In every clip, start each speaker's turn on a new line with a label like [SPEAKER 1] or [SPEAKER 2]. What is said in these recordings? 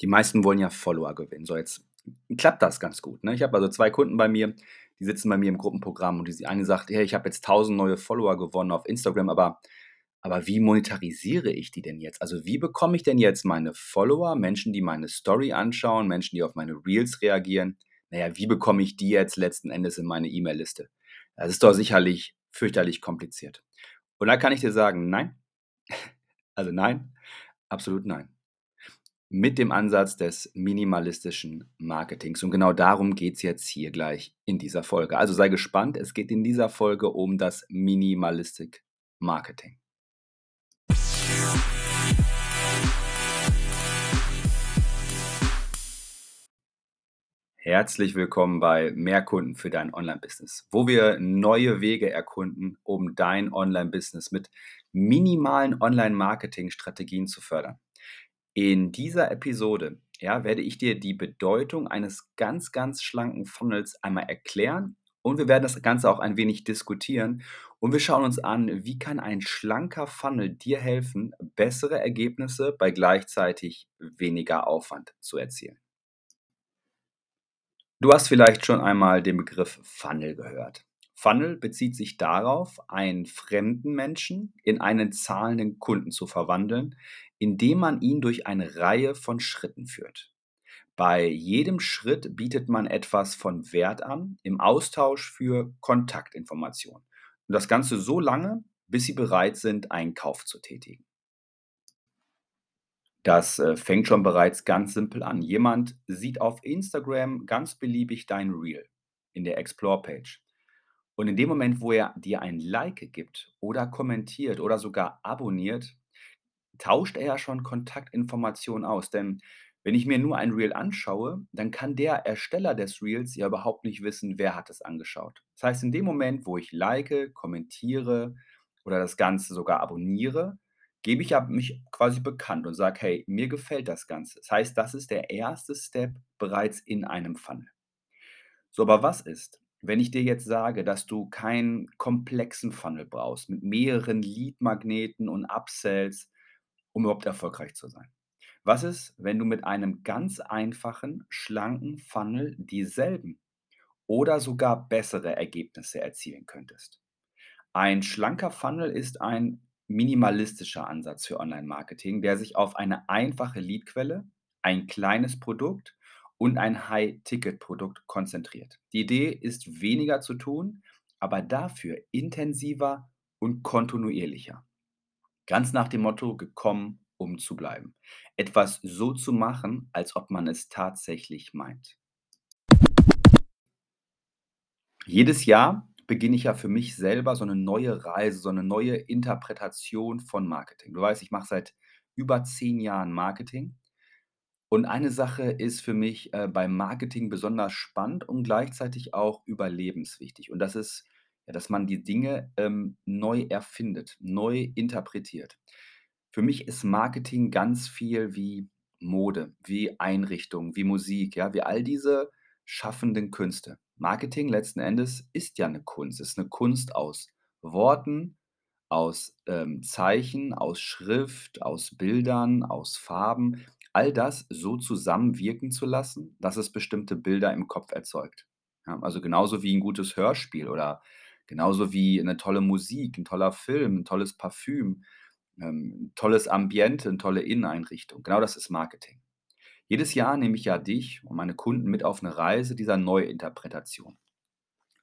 [SPEAKER 1] Die meisten wollen ja Follower gewinnen. So, jetzt klappt das ganz gut, ne? Ich habe also 2 Kunden bei mir, die sitzen bei mir im Gruppenprogramm und die eine sagt: „Hey, ich habe jetzt 1.000 neue Follower gewonnen auf Instagram, aber aber wie monetarisiere ich die denn jetzt? Also, wie bekomme ich denn jetzt meine Follower, Menschen, die meine Story anschauen, Menschen, die auf meine Reels reagieren? Na ja, wie bekomme ich die jetzt letzten Endes in meine E-Mail-Liste?“ Das ist doch sicherlich fürchterlich kompliziert. Und da kann ich dir sagen: „Nein.“ Also, nein, absolut nein. Mit dem Ansatz des minimalistischen Marketings und genau darum geht's jetzt hier gleich in dieser Folge. Also, sei gespannt, es geht in dieser Folge um das Minimalistic Marketing. Herzlich willkommen bei Mehr Kunden für dein Online-Business, wo wir neue Wege erkunden, um dein Online-Business mit minimalen Online-Marketing-Strategien zu fördern. In dieser Episode, ja, werde ich dir die Bedeutung eines ganz, ganz schlanken Funnels einmal erklären und wir werden das Ganze auch ein wenig diskutieren und wir schauen uns an, wie kann ein schlanker Funnel dir helfen, bessere Ergebnisse bei gleichzeitig weniger Aufwand zu erzielen. Du hast vielleicht schon einmal den Begriff Funnel gehört. Funnel bezieht sich darauf, einen fremden Menschen in einen zahlenden Kunden zu verwandeln, indem man ihn durch eine Reihe von Schritten führt. Bei jedem Schritt bietet man etwas von Wert an im Austausch für Kontaktinformationen. Und das Ganze so lange, bis sie bereit sind, einen Kauf zu tätigen. Das äh, fängt schon bereits ganz simpel an. Jemand sieht auf Instagram ganz beliebig dein Reel in der Explore-Page. Und in dem Moment, wo er dir ein Like gibt oder kommentiert oder sogar abonniert, tauscht er ja schon Kontaktinformationen aus. Denn wenn ich mir nur ein Reel anschaue, dann kann der Ersteller des Reels ja überhaupt nicht wissen, wer hat es angeschaut. Das heißt, in dem Moment, wo ich like, kommentiere oder das Ganze sogar abonniere, gebe ich ja mich quasi bekannt und sage, hey, mir gefällt das Ganze. Das heißt, das ist der erste Step bereits in einem Funnel. So, aber was ist, wenn ich dir jetzt sage, dass du keinen komplexen Funnel brauchst mit mehreren Lead-Magneten und Upsells, um überhaupt erfolgreich zu sein? Was ist, wenn du mit einem ganz einfachen, schlanken Funnel dieselben oder sogar bessere Ergebnisse erzielen könntest? Ein schlanker Funnel ist ein minimalistischer Ansatz für Online-Marketing, der sich auf eine einfache Leadquelle, ein kleines Produkt und ein High-Ticket-Produkt konzentriert. Die Idee ist weniger zu tun, aber dafür intensiver und kontinuierlicher. Ganz nach dem Motto gekommen, um zu bleiben. Etwas so zu machen, als ob man es tatsächlich meint. Jedes Jahr beginne ich ja für mich selber so eine neue Reise, so eine neue Interpretation von Marketing. Du weißt, ich mache seit über zehn Jahren Marketing. Und eine Sache ist für mich äh, beim Marketing besonders spannend und gleichzeitig auch überlebenswichtig. Und das ist, ja, dass man die Dinge ähm, neu erfindet, neu interpretiert. Für mich ist Marketing ganz viel wie Mode, wie Einrichtung, wie Musik, ja, wie all diese schaffenden Künste. Marketing letzten Endes ist ja eine Kunst. Es ist eine Kunst aus Worten, aus, ähm, Zeichen, aus Schrift, aus Bildern, aus Farben, all das so zusammenwirken zu lassen, dass es bestimmte Bilder im Kopf erzeugt. Ja, also genauso wie ein gutes Hörspiel oder genauso wie eine tolle Musik, ein toller Film, ein tolles Parfüm, ähm, tolles Ambiente, 'ne tolle Inneneinrichtung. Genau das ist Marketing. Jedes Jahr nehme ich ja dich und meine Kunden mit auf eine Reise dieser Neuinterpretation.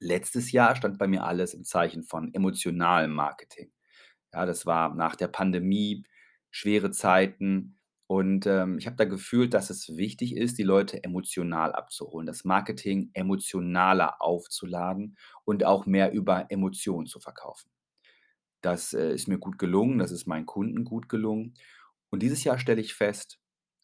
[SPEAKER 1] Letztes Jahr stand bei mir alles im Zeichen von emotionalem Marketing. Ja, das war nach der Pandemie, schwere Zeiten und, ähm, ich habe da gefühlt, dass es wichtig ist, die Leute emotional abzuholen, das Marketing emotionaler aufzuladen und auch mehr über Emotionen zu verkaufen. Das, äh, ist mir gut gelungen, das ist meinen Kunden gut gelungen. Und dieses Jahr stelle ich fest,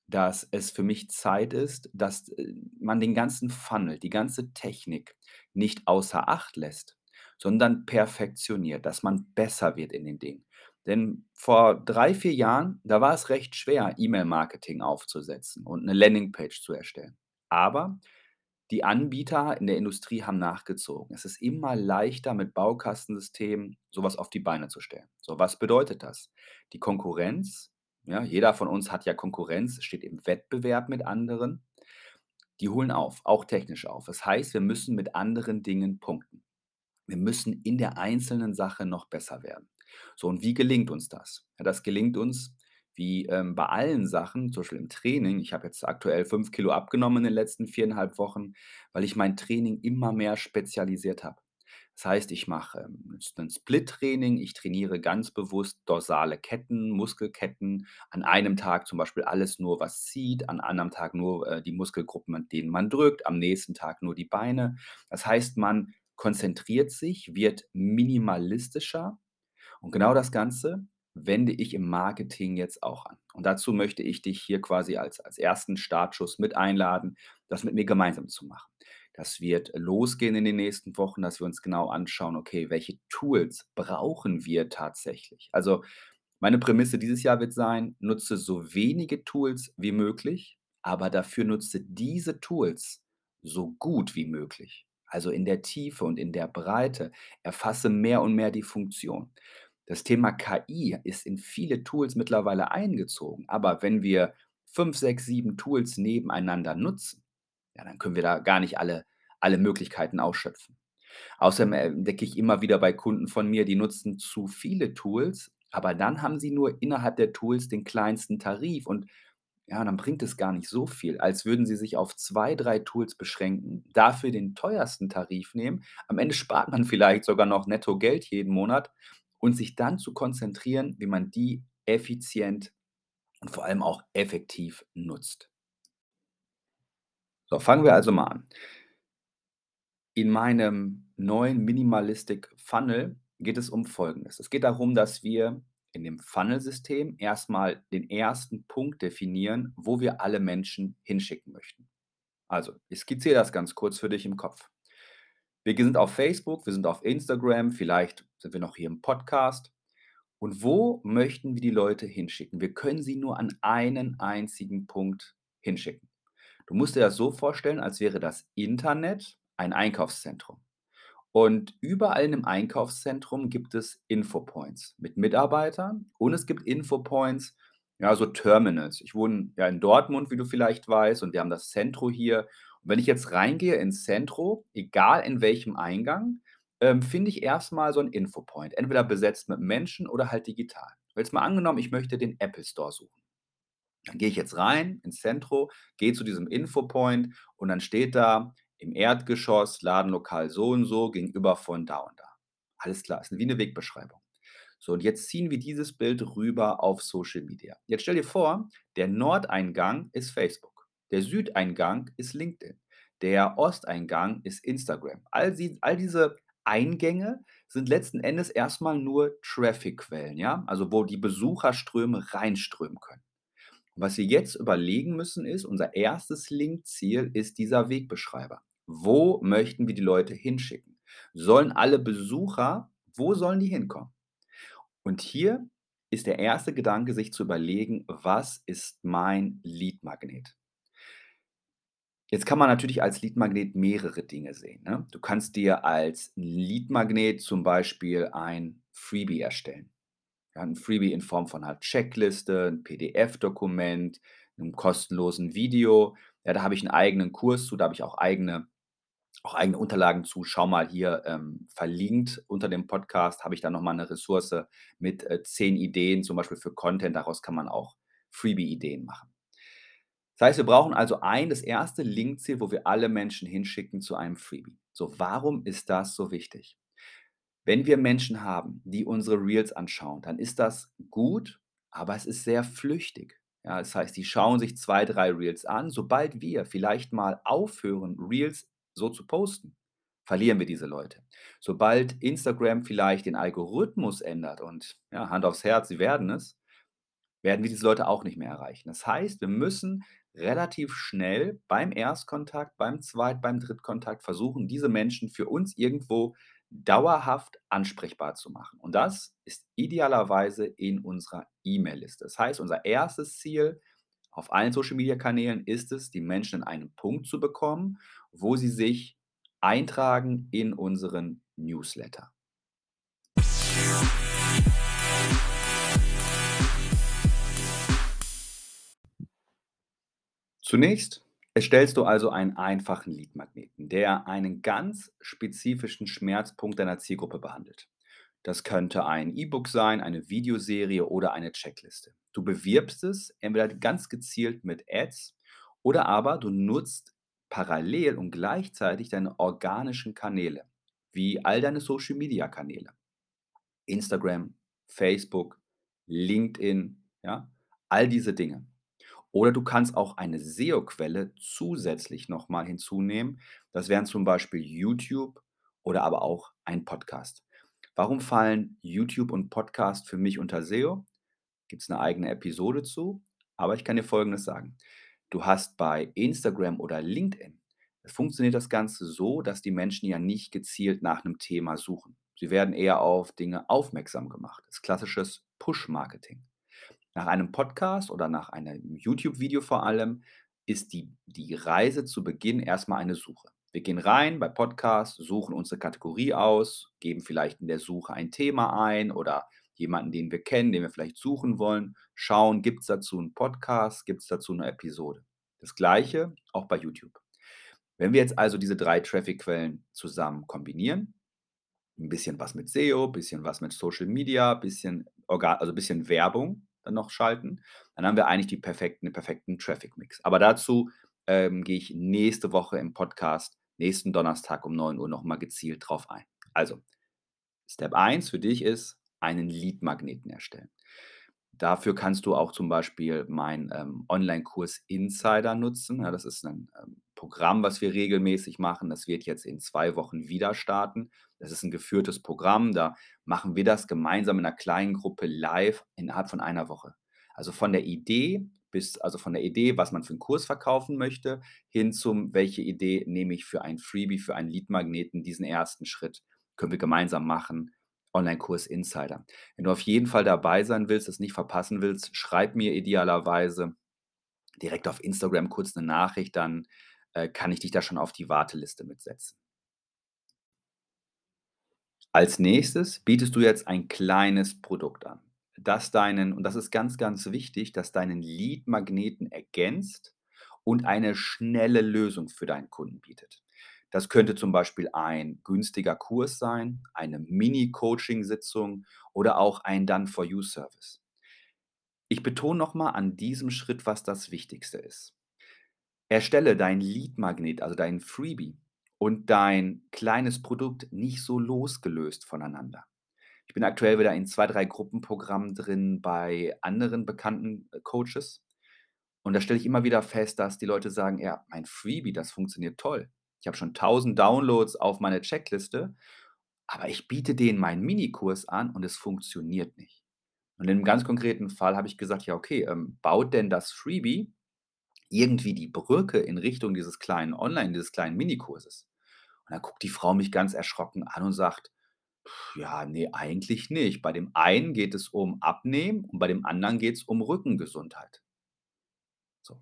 [SPEAKER 1] dass es für mich Zeit ist, dass, äh, man den ganzen Funnel, die ganze Technik nicht außer Acht lässt, sondern perfektioniert, dass man besser wird in den Dingen. Denn vor 3, 4 Jahren, da war es recht schwer, E-Mail-Marketing aufzusetzen und eine Landingpage zu erstellen. Aber die Anbieter in der Industrie haben nachgezogen. Es ist immer leichter, mit Baukastensystemen sowas auf die Beine zu stellen. So, was bedeutet das? Die Konkurrenz Ja, jeder von uns hat ja Konkurrenz, steht im Wettbewerb mit anderen. Die holen auf, auch technisch auf. Das heißt, wir müssen mit anderen Dingen punkten. Wir müssen in der einzelnen Sache noch besser werden. So, und wie gelingt uns das? Ja, das gelingt uns wie ähm, bei allen Sachen, zum Beispiel im Training. Ich habe jetzt aktuell 5 Kilo abgenommen in den letzten viereinhalb Wochen, weil ich mein Training immer mehr spezialisiert habe. Das heißt, ich mache ähm, ein Split-Training, ich trainiere ganz bewusst dorsale Ketten, Muskelketten. An einem Tag zum Beispiel alles nur, was zieht, an anderem Tag nur äh, die Muskelgruppen, an denen man drückt, am nächsten Tag nur die Beine. Das heißt, man konzentriert sich, wird minimalistischer und genau das Ganze wende ich im Marketing jetzt auch an. Und dazu möchte ich dich hier quasi als, als ersten Startschuss mit einladen, das mit mir gemeinsam zu machen. Das wird losgehen in den nächsten Wochen, dass wir uns genau anschauen, okay, welche Tools brauchen wir tatsächlich? Also meine Prämisse dieses Jahr wird sein, nutze so wenige Tools wie möglich, aber dafür nutze diese Tools so gut wie möglich. Also in der Tiefe und in der Breite erfasse mehr und mehr die Funktion. Das Thema KI ist in viele Tools mittlerweile eingezogen, aber wenn wir 5, 6, 7 Tools nebeneinander nutzen, ja, dann können wir da gar nicht alle alle Möglichkeiten ausschöpfen. Außerdem entdecke ich immer wieder bei Kunden von mir, die nutzen zu viele Tools, aber dann haben sie nur innerhalb der Tools den kleinsten Tarif und ja, dann bringt es gar nicht so viel, als würden sie sich auf 2, 3 Tools beschränken, dafür den teuersten Tarif nehmen. Am Ende spart man vielleicht sogar noch netto Geld jeden Monat und sich dann zu konzentrieren, wie man die effizient und vor allem auch effektiv nutzt. So, fangen wir also mal an. In meinem neuen Minimalistic Funnel geht es um Folgendes. Es geht darum, dass wir in dem Funnel-System erstmal den ersten Punkt definieren, wo wir alle Menschen hinschicken möchten. Also, ich skizziere das ganz kurz für dich im Kopf. Wir sind auf Facebook, wir sind auf Instagram, vielleicht sind wir noch hier im Podcast. Und wo möchten wir die Leute hinschicken? Wir können sie nur an einen einzigen Punkt hinschicken. Du musst dir das so vorstellen, als wäre das Internet ein Einkaufszentrum. Und überall in dem Einkaufszentrum gibt es Infopoints mit Mitarbeitern und es gibt Infopoints, ja, so Terminals. Ich wohne ja in Dortmund, wie du vielleicht weißt, und wir haben das Zentro hier und wenn ich jetzt reingehe ins Zentrum, egal in welchem Eingang, ähm, finde ich erstmal so 'n Infopoint, entweder besetzt mit Menschen oder halt digital. Jetzt mal angenommen, ich möchte den Apple Store suchen. Dann gehe ich jetzt rein ins Zentrum, gehe zu diesem Infopoint und dann steht da im Erdgeschoss, Ladenlokal so und so, gegenüber von da und da. Alles klar, ist wie eine Wegbeschreibung. So, und jetzt ziehen wir dieses Bild rüber auf Social Media. Jetzt stell dir vor, der Nordeingang ist Facebook. Der Südeingang ist LinkedIn. Der Osteingang ist Instagram. All, sie, all diese Eingänge sind letzten Endes erstmal nur Traffic-Quellen, ja? Also wo die Besucherströme reinströmen können. Und was wir jetzt überlegen müssen ist, unser erstes Linkziel ist dieser Wegbeschreiber. Wo möchten wir die Leute hinschicken? Sollen alle Besucher, wo sollen die hinkommen? Und hier ist der erste Gedanke, sich zu überlegen, was ist mein Leadmagnet? Jetzt kann man natürlich als Leadmagnet mehrere Dinge sehen, ne? Du kannst dir als Leadmagnet zum Beispiel ein Freebie erstellen. Ja, 'n Freebie in Form von halt Checkliste, 'n PDF-Dokument, 'nem kostenlosen Video. Ja, da habe ich einen eigenen Kurs zu, da habe ich auch eigene auch eigene Unterlagen zu. Schau mal hier, ähm, verlinkt unter dem Podcast habe ich da noch mal 'ne Ressource mit, äh, 10 Ideen, zum Beispiel für Content. Daraus kann man auch Freebie-Ideen machen. Das heißt, wir brauchen also ein das erste Linkziel, wo wir alle Menschen hinschicken zu einem Freebie. So, warum ist das so wichtig? Wenn wir Menschen haben, die unsere Reels anschauen, dann ist das gut, aber es ist sehr flüchtig. Ja, das heißt, die schauen sich zwei, drei Reels an. Sobald wir vielleicht mal aufhören, Reels so zu posten, verlieren wir diese Leute. Sobald Instagram vielleicht den Algorithmus ändert und ja, Hand aufs Herz, sie werden es, werden wir diese Leute auch nicht mehr erreichen. Das heißt, wir müssen relativ schnell beim Erstkontakt, beim Zweit beim Drittkontakt versuchen, diese Menschen für uns irgendwo dauerhaft ansprechbar zu machen. Und das ist idealerweise in unserer E-Mail-Liste. Das heißt, unser erstes Ziel auf allen Social-Media-Kanälen ist es, die Menschen in einen Punkt zu bekommen, wo sie sich eintragen in unseren Newsletter. Zunächst erstellst du also einen einfachen Leadmagneten, der einen ganz spezifischen Schmerzpunkt deiner Zielgruppe behandelt. Das könnte ein E-Book sein, eine Videoserie oder eine Checkliste. Du bewirbst es entweder ganz gezielt mit Ads oder aber du nutzt parallel und gleichzeitig deine organischen Kanäle, wie all deine Social-Media-Kanäle. Instagram, Facebook, LinkedIn, ja, all diese Dinge. Oder du kannst auch eine SEO-Quelle zusätzlich nochmal hinzunehmen. Das wären zum Beispiel YouTube oder aber auch ein Podcast. Warum fallen YouTube und Podcast für mich unter SEO? Gibt es eine eigene Episode zu? Aber ich kann dir Folgendes sagen. Du hast bei Instagram oder LinkedIn, funktioniert das Ganze so, dass die Menschen ja nicht gezielt nach einem Thema suchen. Sie werden eher auf Dinge aufmerksam gemacht. Das ist klassisches Push-Marketing. Nach einem Podcast oder nach einem YouTube-Video vor allem ist die, die Reise zu Beginn erstmal eine Suche. Wir gehen rein bei Podcasts, suchen unsere Kategorie aus, geben vielleicht in der Suche ein Thema ein oder jemanden, den wir kennen, den wir vielleicht suchen wollen, schauen, gibt es dazu einen Podcast, gibt es dazu eine Episode. Das gleiche auch bei YouTube. Wenn wir jetzt also diese drei Traffic-Quellen zusammen kombinieren, ein bisschen was mit SEO, ein bisschen was mit Social Media, bisschen also ein bisschen Werbung, dann noch schalten, dann haben wir eigentlich die perfekten, den perfekten Traffic-Mix. Aber dazu ähm, gehe ich nächste Woche im Podcast, nächsten Donnerstag um 9 Uhr nochmal gezielt drauf ein. Also, Step 1 für dich ist, einen Lead-Magneten erstellen. Dafür kannst du auch zum Beispiel meinen ähm, Online-Kurs Insider nutzen. Ja, das ist ein ähm, Programm, was wir regelmäßig machen. Das wird jetzt in zwei Wochen wieder starten. Das ist ein geführtes Programm. Da machen wir das gemeinsam in einer kleinen Gruppe live innerhalb von einer Woche. Also von der Idee bis, also von der Idee, was man für einen Kurs verkaufen möchte, hin zum, welche Idee nehme ich für ein Freebie, für einen Lead-Magneten, diesen ersten Schritt können wir gemeinsam machen. Online-Kurs Insider. Wenn du auf jeden Fall dabei sein willst, es nicht verpassen willst, schreib mir idealerweise direkt auf Instagram kurz eine Nachricht, dann äh, kann ich dich da schon auf die Warteliste mitsetzen. Als nächstes bietest du jetzt ein kleines Produkt an, das deinen, und das ist ganz, ganz wichtig, dass deinen Lead-Magneten ergänzt und eine schnelle Lösung für deinen Kunden bietet. Das könnte zum Beispiel ein günstiger Kurs sein, eine Mini-Coaching-Sitzung oder auch ein Done-for-You-Service. Ich betone nochmal an diesem Schritt, was das Wichtigste ist. Erstelle dein Lead-Magnet, also dein Freebie und dein kleines Produkt nicht so losgelöst voneinander. Ich bin aktuell wieder in zwei, drei Gruppenprogrammen drin bei anderen bekannten äh, Coaches. Und da stelle ich immer wieder fest, dass die Leute sagen, ja, mein Freebie, das funktioniert toll. Ich habe schon 1000 Downloads auf meine Checkliste, aber ich biete denen meinen Minikurs an und es funktioniert nicht. Und in einem ganz konkreten Fall habe ich gesagt, ja, okay, ähm, baut denn das Freebie irgendwie die Brücke in Richtung dieses kleinen Online dieses kleinen Minikurses. Und dann guckt die Frau mich ganz erschrocken an und sagt: „Ja, ne, eigentlich nicht. Bei dem einen geht es um Abnehmen und bei dem anderen geht es um Rückengesundheit.“ So,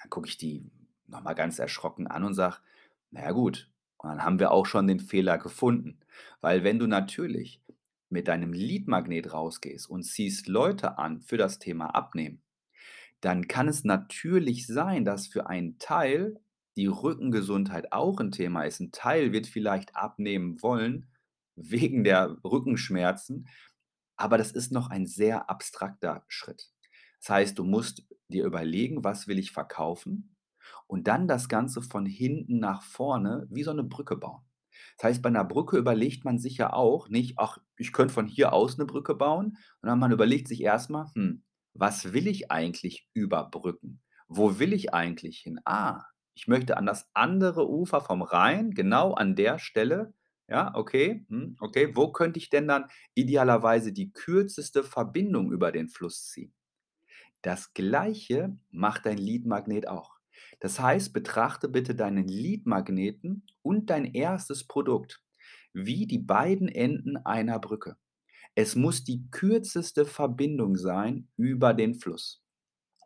[SPEAKER 1] dann gucke ich die noch mal ganz erschrocken an und sage: „Na ja gut.“ Und dann haben wir auch schon den Fehler gefunden. Weil wenn du natürlich mit deinem Leadmagnet rausgehst und ziehst Leute an für das Thema Abnehmen dann kann es natürlich sein, dass für einen Teil die Rückengesundheit auch ein Thema ist. Ein Teil wird vielleicht abnehmen wollen wegen der Rückenschmerzen, aber das ist noch ein sehr abstrakter Schritt. Das heißt, du musst dir überlegen, was will ich verkaufen und dann das Ganze von hinten nach vorne wie so eine Brücke bauen. Das heißt, bei einer Brücke überlegt man sich ja auch nicht: „Ach, ich könnte von hier aus eine Brücke bauen“, sondern man überlegt sich erstmal: „Hm, was will ich eigentlich überbrücken? Wo will ich eigentlich hin? Ah, ich möchte an das andere Ufer vom Rhein, genau an der Stelle. Ja, okay, hm, okay. Wo könnte ich denn dann idealerweise die kürzeste Verbindung über den Fluss ziehen? Das Gleiche macht dein Leadmagnet auch. Das heißt, betrachte bitte deinen Leadmagneten und dein erstes Produkt wie die beiden Enden einer Brücke. Es muss die kürzeste Verbindung sein über den Fluss.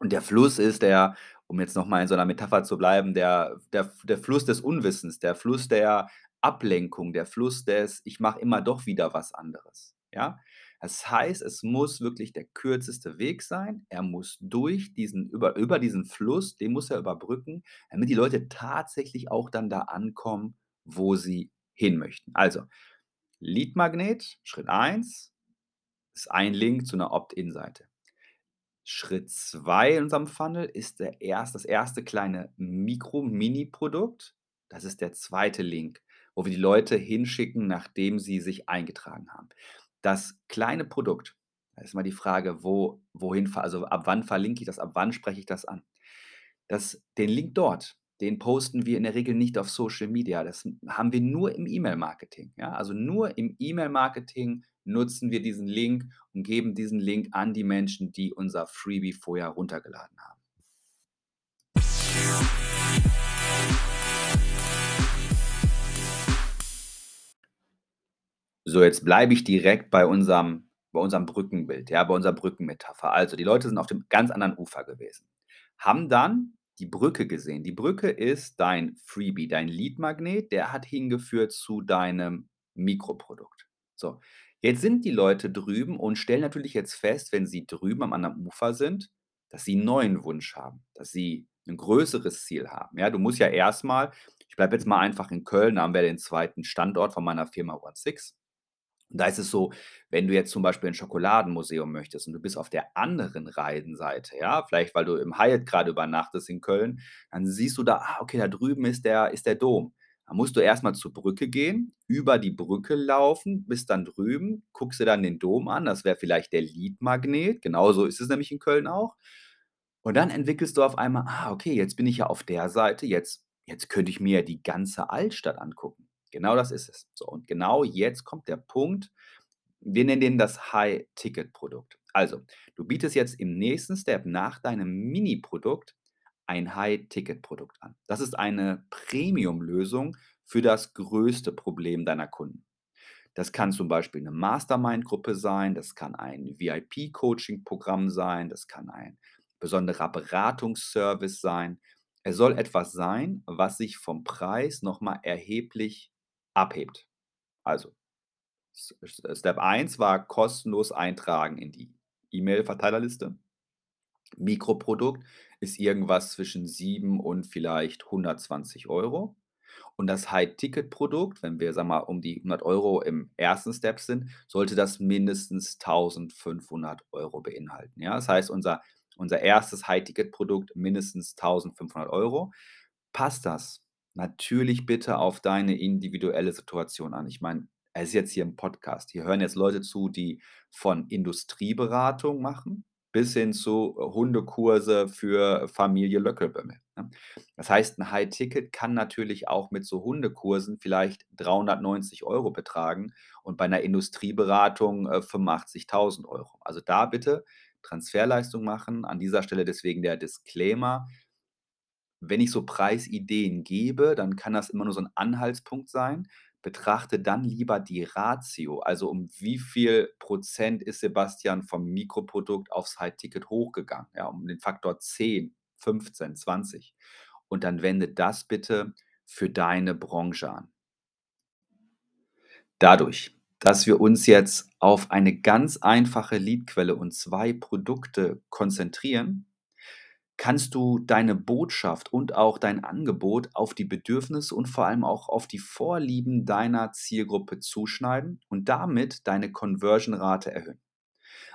[SPEAKER 1] Und der Fluss ist der um jetzt noch mal in so einer Metapher zu bleiben, der der der Fluss des Unwissens, der Fluss der Ablenkung, der Fluss des: „Ich mache immer doch wieder was anderes“, ja? Das heißt, es muss wirklich der kürzeste Weg sein. Er muss durch diesen über über diesen Fluss, den muss er überbrücken, damit die Leute tatsächlich auch dann da ankommen, wo sie hin möchten. Also, Lead-Magnet, Schritt eins ist ein Link zu 'ner Opt-in-Seite. Schritt 2 in unserem Funnel ist der erst das erste kleine Mikro-Mini-Produkt. Das ist der zweite Link, wo wir die Leute hinschicken, nachdem sie sich eingetragen haben. Das kleine Produkt, da ist immer die Frage, wo wohin also, ab wann verlinke ich das, ab wann spreche ich das an? Das den Link dort, den posten wir in der Regel nicht auf Social Media. Das haben wir nur im E-Mail-Marketing, ja? Also, nur im E-Mail-Marketing nutzen wir diesen Link und geben diesen Link an die Menschen, die unser Freebie vorher runtergeladen haben. So, jetzt bleibe ich direkt bei unserem bei unserem Brückenbild, ja, bei unserer Brückenmetapher. Also, die Leute sind auf dem ganz anderen Ufer gewesen, haben dann die Brücke gesehen. Die Brücke ist dein Freebie, dein Lead-Magnet, der hat hingeführt zu deinem Mikroprodukt. So, jetzt sind die Leute drüben und stellen natürlich jetzt fest, wenn sie drüben am anderen Ufer sind, dass sie 'n neuen Wunsch haben, dass sie 'n größeres Ziel haben. Ja, du musst ja erst mal ich bleibe jetzt mal einfach in Köln, da haben wir den zweiten Standort von meiner Firma OneSix. Und da ist es so, wenn du jetzt zum Beispiel ein Schokoladenmuseum möchtest und du bist auf der anderen Rheinseite, ja, vielleicht weil du im Hyatt grade übernachtest in Köln, dann siehst du da: „Ah, okay, da drüben ist der ist der Dom.“ Da musst du erst mal zur Brücke gehen, über die Brücke laufen, bist dann drüben, guckst dir dann den Dom an, das wäre vielleicht der Lead-Magnet. Genauso ist es nämlich in Köln auch. Und dann entwickelst du auf einmal: „Ah, okay, jetzt bin ich ja auf der Seite, jetzt jetzt könnte ich mir ja die ganze Altstadt angucken.“ Genau das ist es. So, und genau jetzt kommt der Punkt, wir nennen den das High-Ticket-Produkt. Also, du bietest jetzt im nächsten Step nach deinem Mini-Produkt ein High-Ticket-Produkt an. Das ist eine Premium-Lösung für das größte Problem deiner Kunden. Das kann zum Beispiel 'ne Mastermind-Gruppe sein, das kann ein VIP-Coaching-Programm sein, das kann ein besonderer Beratungsservice sein. Es soll etwas sein, was sich vom Preis noch mal erheblich abhebt. Also, Step 1 war kostenlos eintragen in die E-Mail-Verteilerliste. Mikroprodukt ist irgendwas zwischen 7 und vielleicht 120 € und das High-Ticket-Produkt, wenn wir, sagen wir mal, um die 100 € im ersten Step sind, sollte das mindestens 1.500 € beinhalten, ja? Das heißt, unser unser erstes High-Ticket-Produkt mindestens 1.500 €. Passt das? Natürlich bitte auf deine individuelle Situation an. Ich meine, es ist jetzt hier 'n Podcast. Hier hören jetzt Leute zu, die von Industrieberatung machen bis hin zu Hundekurse für Familie Löckelbömmel, ne? Das heißt, 'n High-Ticket kann natürlich auch mit so Hundekursen vielleicht 390 € betragen und bei 'ner Industrieberatung, äh, 85.000 €. Also, da bitte Transferleistung machen. An dieser Stelle deswegen der Disclaimer: Wenn ich so Preisideen gebe, dann kann das immer nur so 'n Anhaltspunkt sein. Betrachte dann lieber die Ratio, also um wie viel Prozent ist Sebastian vom Mikroprodukt aufs High-Ticket hochgegangen, ja, um den Faktor 10, 15, 20 und dann wende das bitte für deine Branche an. Dadurch, dass wir uns jetzt auf eine ganz einfache Leadquelle und 2 Produkte konzentrieren, kannst du deine Botschaft und auch dein Angebot auf die Bedürfnisse und vor allem auch auf die Vorlieben deiner Zielgruppe zuschneiden und damit deine Conversion-Rate erhöhen.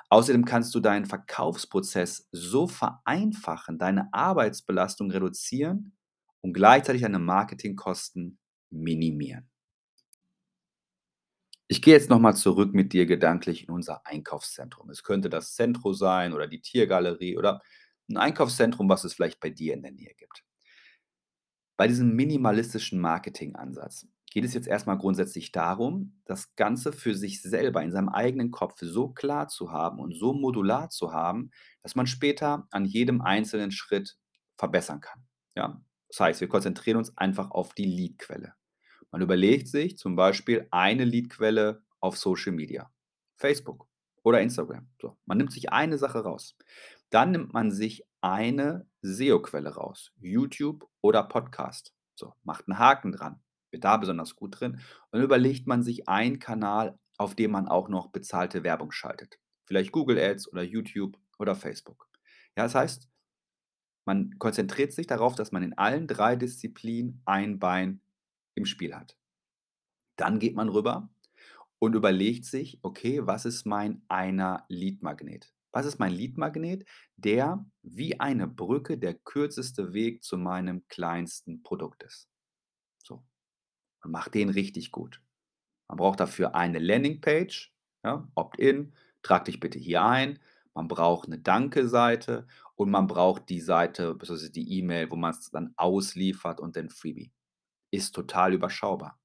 [SPEAKER 1] Außerdem kannst du deinen Verkaufsprozess so vereinfachen, deine Arbeitsbelastung reduzieren und gleichzeitig deine Marketingkosten minimieren. Ich gehe jetzt noch mal zurück mit dir gedanklich in unser Einkaufszentrum. Es könnte das Centro sein oder die Tiergalerie oder 'n Einkaufszentrum, was es vielleicht bei dir in der Nähe gibt. Bei diesem minimalistischen Marketingansatz geht es jetzt erst mal grundsätzlich darum, das Ganze für sich selber in seinem eigenen Kopf so klar zu haben und so modular zu haben, dass man später an jedem einzelnen Schritt verbessern kann, ja? Das heißt, wir konzentrieren uns einfach auf die Leadquelle. Man überlegt sich zum Beispiel eine Leadquelle auf Social Media, Facebook oder Instagram. So, man nimmt sich eine Sache raus. Dann nimmt man sich eine SEO-Quelle raus, YouTube oder Podcast. So, macht 'n Haken dran, bin da besonders gut drin und überlegt man sich einen Kanal, auf dem man auch noch bezahlte Werbung schaltet. Vielleicht Google Ads oder YouTube oder Facebook. Ja, das heißt, man konzentriert sich darauf, dass man in allen drei Disziplinen ein Bein im Spiel hat. Dann geht man rüber und überlegt sich, okay, was ist mein einer Leadmagnet? Was ist mein Leadmagnet? Der wie eine Brücke der kürzeste Weg zu meinem kleinsten Produkt ist. So. Und macht den richtig gut. Man braucht dafür eine Landingpage, ja, Opt-in, trag dich bitte hier ein. Man braucht eine Danke-Seite und man braucht die Seite, beziehungsweise die E-Mail, wo man es dann ausliefert und den Freebie. Ist total überschaubar.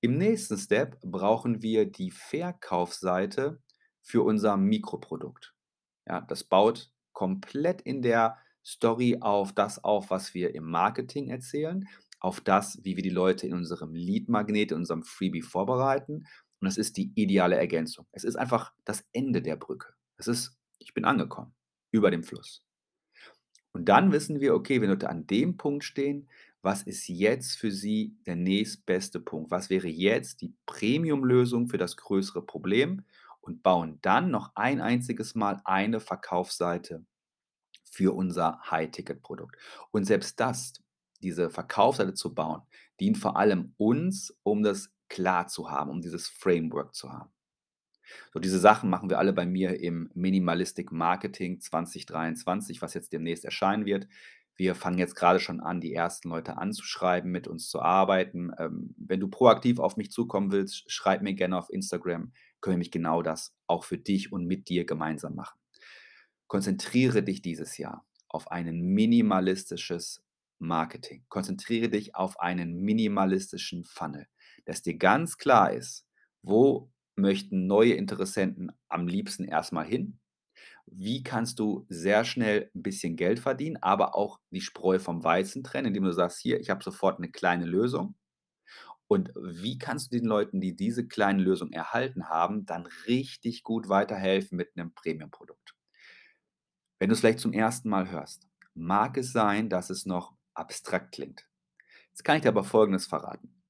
[SPEAKER 1] Im nächsten Step brauchen wir die Verkaufsseite für unser Mikroprodukt. Ja, das baut komplett in der Story auf das auf, was wir im Marketing erzählen, auf das, wie wir die Leute in unserem Lead-Magnet, in unserem Freebie vorbereiten. Und das ist die ideale Ergänzung. Es ist einfach das Ende der Brücke. Es ist, ich bin angekommen, über dem Fluss. Und dann wissen wir, okay, wenn Leute an dem Punkt stehen, was ist jetzt für sie der nächstbeste Punkt? Was wäre jetzt die Premium-Lösung für das größere Problem? Und bauen dann noch ein einziges Mal eine Verkaufsseite für unser High-Ticket-Produkt. Und selbst das, diese Verkaufsseite zu bauen, dient vor allem uns, um das klar zu haben, um dieses Framework zu haben. So, diese Sachen machen wir alle bei mir im Minimalistic Marketing 2023, was jetzt demnächst erscheinen wird. Wir fangen jetzt gerade schon an, die ersten Leute anzuschreiben, mit uns zu arbeiten. Ähm, wenn du proaktiv auf mich zukommen willst, schreib mir gerne auf Instagram. Können wir mich genau das auch für dich und mit dir gemeinsam machen. Konzentriere dich dieses Jahr auf ein minimalistisches Marketing. Konzentriere dich auf einen minimalistischen Funnel, dass dir ganz klar ist, wo möchten neue Interessenten am liebsten erstmal hin wie kannst du sehr schnell ein bisschen Geld verdienen, aber auch die Spreu vom Weizen trennen, indem du sagst: „Hier, ich habe sofort eine kleine Lösung.“ Und wie kannst du den Leuten, die diese kleine Lösung erhalten haben, dann richtig gut weiterhelfen mit einem Premiumprodukt? Wenn du es vielleicht zum ersten Mal hörst, mag es sein, dass es noch abstrakt klingt. Jetzt kann ich dir aber Folgendes verraten.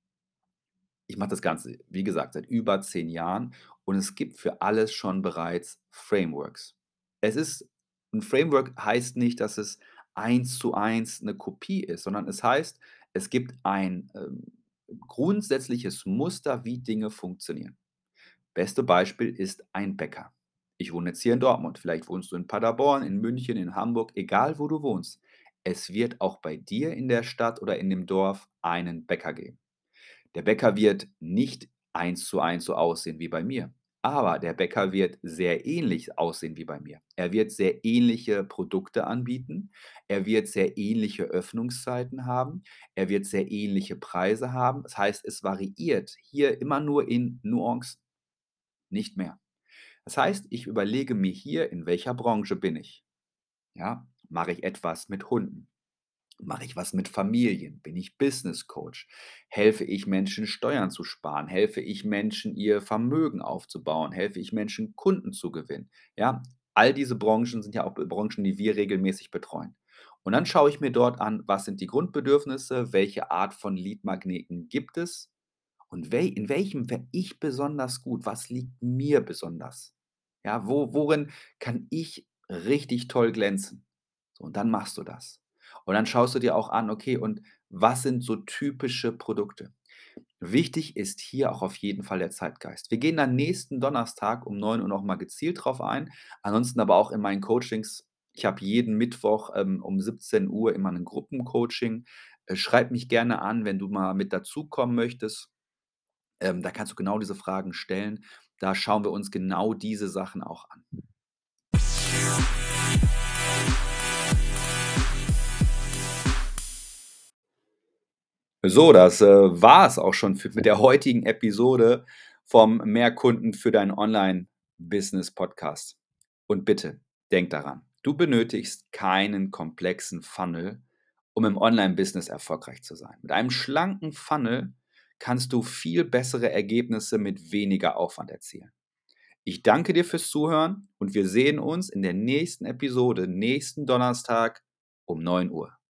[SPEAKER 1] Ich mache das Ganze, wie gesagt, seit über zehn Jahren und es gibt für alles schon bereits Frameworks. Es ist 'n Framework heißt nicht, dass es eins zu eins 'ne Kopie ist, sondern es heißt, es gibt ein, ähm, grundsätzliches Muster, wie Dinge funktionieren. Beste Beispiel ist ein Bäcker. Ich wohne jetzt hier in Dortmund, vielleicht wohnst du in Paderborn, in München, in Hamburg, egal wo du wohnst. Es wird auch bei dir in der Stadt oder in dem Dorf einen Bäcker geben. Der Bäcker wird nicht eins zu eins so aussehen wie bei mir. Aber der Bäcker wird sehr ähnlich aussehen wie bei mir. Er wird sehr ähnliche Produkte anbieten. Er wird sehr ähnliche Öffnungszeiten haben. Er wird sehr ähnliche Preise haben. Das heißt, es variiert hier immer nur in Nuancen, nicht mehr. Das heißt, ich überlege mir hier, in welcher Branche bin ich? Ja, mache ich etwas mit Hunden? Mache ich was mit Familien? Bin ich Business Coach? Helfe ich Menschen, Steuern zu sparen? Helfe ich Menschen, ihr Vermögen aufzubauen? Helfe ich Menschen, Kunden zu gewinnen? Ja, all diese Branchen sind ja auch Branchen, die wir regelmäßig betreuen. Und dann schaue ich mir dort an, was sind die Grundbedürfnisse, welche Art von Leadmagneten gibt es und in welchem wäre ich besonders gut? Was liegt mir besonders? Ja, wo, worin kann ich richtig toll glänzen? So, und dann machst du das. Und dann schaust du dir auch an, okay, und was sind so typische Produkte? Wichtig ist hier auch auf jeden Fall der Zeitgeist. Wir gehen dann nächsten Donnerstag um 9 Uhr nochmal gezielt drauf ein. Ansonsten aber auch in meinen Coachings. Ich habe jeden Mittwoch ähm, um 17 Uhr immer ein Gruppencoaching. Äh, schreib mich gerne an, wenn du mal mit dazukommen möchtest. Ähm, da kannst du genau diese Fragen stellen. Da schauen wir uns genau diese Sachen auch an. So, das, äh, war es auch schon für mit der heutigen Episode vom Mehrkunden für dein Online-Business-Podcast. Und bitte, denk daran, du benötigst keinen komplexen Funnel, um im Online-Business erfolgreich zu sein. Mit einem schlanken Funnel kannst du viel bessere Ergebnisse mit weniger Aufwand erzielen. Ich danke dir fürs Zuhören und wir sehen uns in der nächsten Episode nächsten Donnerstag um 9 Uhr.